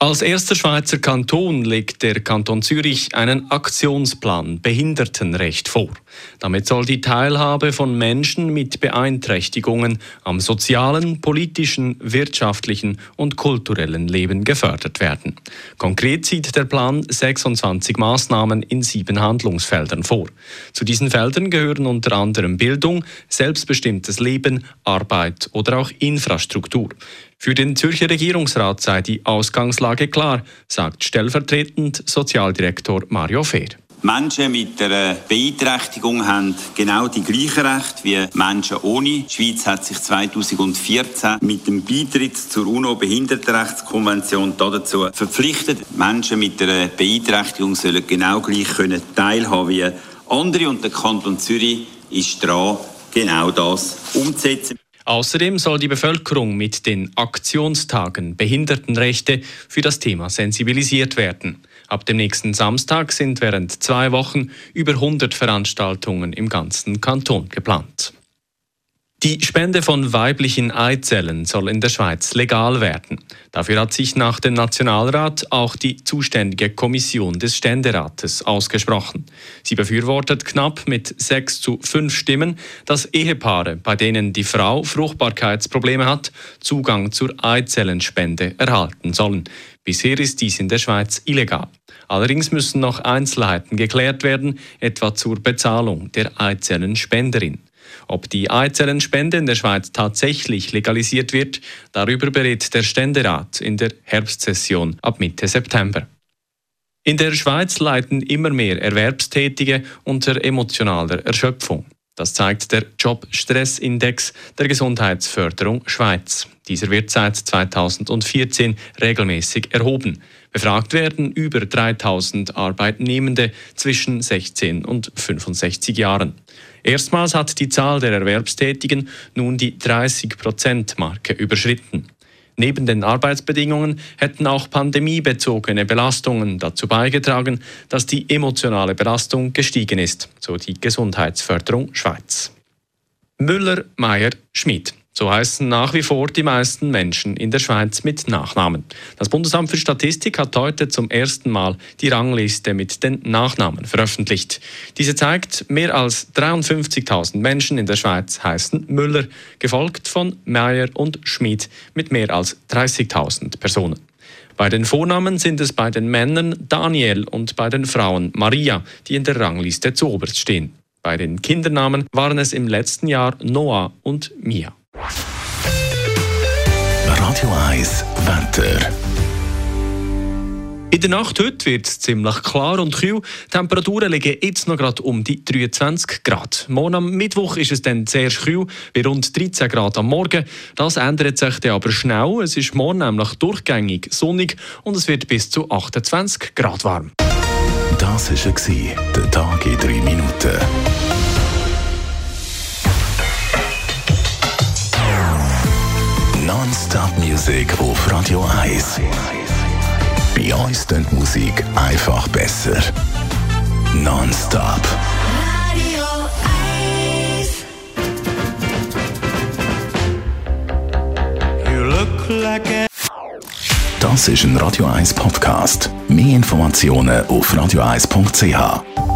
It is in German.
Als erster Schweizer Kanton legt der Kanton Zürich einen Aktionsplan Behindertenrecht vor. Damit soll die Teilhabe von Menschen mit Beeinträchtigungen am sozialen, politischen, wirtschaftlichen und kulturellen Leben gefördert werden. Konkret sieht der Plan 26 Maßnahmen in sieben Handlungsfeldern vor. Zu diesen Feldern gehören unter anderem Bildung, selbstbestimmtes Leben, Arbeit oder auch Infrastruktur. Für den Zürcher Regierungsrat sei die Ausgangslage klar, sagt stellvertretend Sozialdirektor Mario Fehr. Menschen mit einer Beeinträchtigung haben genau die gleichen Rechte wie Menschen ohne. Die Schweiz hat sich 2014 mit dem Beitritt zur UNO-Behindertenrechtskonvention dazu verpflichtet. Menschen mit einer Beeinträchtigung sollen genau gleich können teilhaben wie andere und der Kanton Zürich ist dran, genau das umzusetzen. Außerdem soll die Bevölkerung mit den Aktionstagen Behindertenrechte für das Thema sensibilisiert werden. Ab dem nächsten Samstag sind während zwei Wochen über 100 Veranstaltungen im ganzen Kanton geplant. Die Spende von weiblichen Eizellen soll in der Schweiz legal werden. Dafür hat sich nach dem Nationalrat auch die zuständige Kommission des Ständerates ausgesprochen. Sie befürwortet knapp mit sechs zu fünf Stimmen, dass Ehepaare, bei denen die Frau Fruchtbarkeitsprobleme hat, Zugang zur Eizellenspende erhalten sollen. Bisher ist dies in der Schweiz illegal. Allerdings müssen noch Einzelheiten geklärt werden, etwa zur Bezahlung der Eizellenspenderin. Ob die Eizellenspende in der Schweiz tatsächlich legalisiert wird, darüber berät der Ständerat in der Herbstsession ab Mitte September. In der Schweiz leiden immer mehr Erwerbstätige unter emotionaler Erschöpfung. Das zeigt der Job-Stress-Index der Gesundheitsförderung Schweiz. Dieser wird seit 2014 regelmäßig erhoben. Befragt werden über 3000 Arbeitnehmende zwischen 16 und 65 Jahren. Erstmals hat die Zahl der Erwerbstätigen nun die 30-Prozent-Marke überschritten. Neben den Arbeitsbedingungen hätten auch pandemiebezogene Belastungen dazu beigetragen, dass die emotionale Belastung gestiegen ist, so die Gesundheitsförderung Schweiz. Müller, Meyer, Schmidt. So heißen nach wie vor die meisten Menschen in der Schweiz mit Nachnamen. Das Bundesamt für Statistik hat heute zum ersten Mal die Rangliste mit den Nachnamen veröffentlicht. Diese zeigt, mehr als 53.000 Menschen in der Schweiz heißen Müller, gefolgt von Meyer und Schmid mit mehr als 30.000 Personen. Bei den Vornamen sind es bei den Männern Daniel und bei den Frauen Maria, die in der Rangliste zuoberst stehen. Bei den Kindernamen waren es im letzten Jahr Noah und Mia. Radio 1 Wetter. In der Nacht heute wird es ziemlich klar und kühl. Die Temperaturen liegen jetzt noch gerade um die 23 Grad. Morgen am Mittwoch ist es dann sehr kühl, bei rund 13 Grad am Morgen. Das ändert sich dann aber schnell. Es ist morgen nämlich durchgängig sonnig und es wird bis zu 28 Grad warm. Das war der Tag in 3 Minuten. Non-Stop-Musik auf Radio 1. Bei uns klingt Musik einfach besser. Non-Stop. Radio 1. You look like a Das ist ein Radio 1 Podcast. Mehr Informationen auf radio1.ch.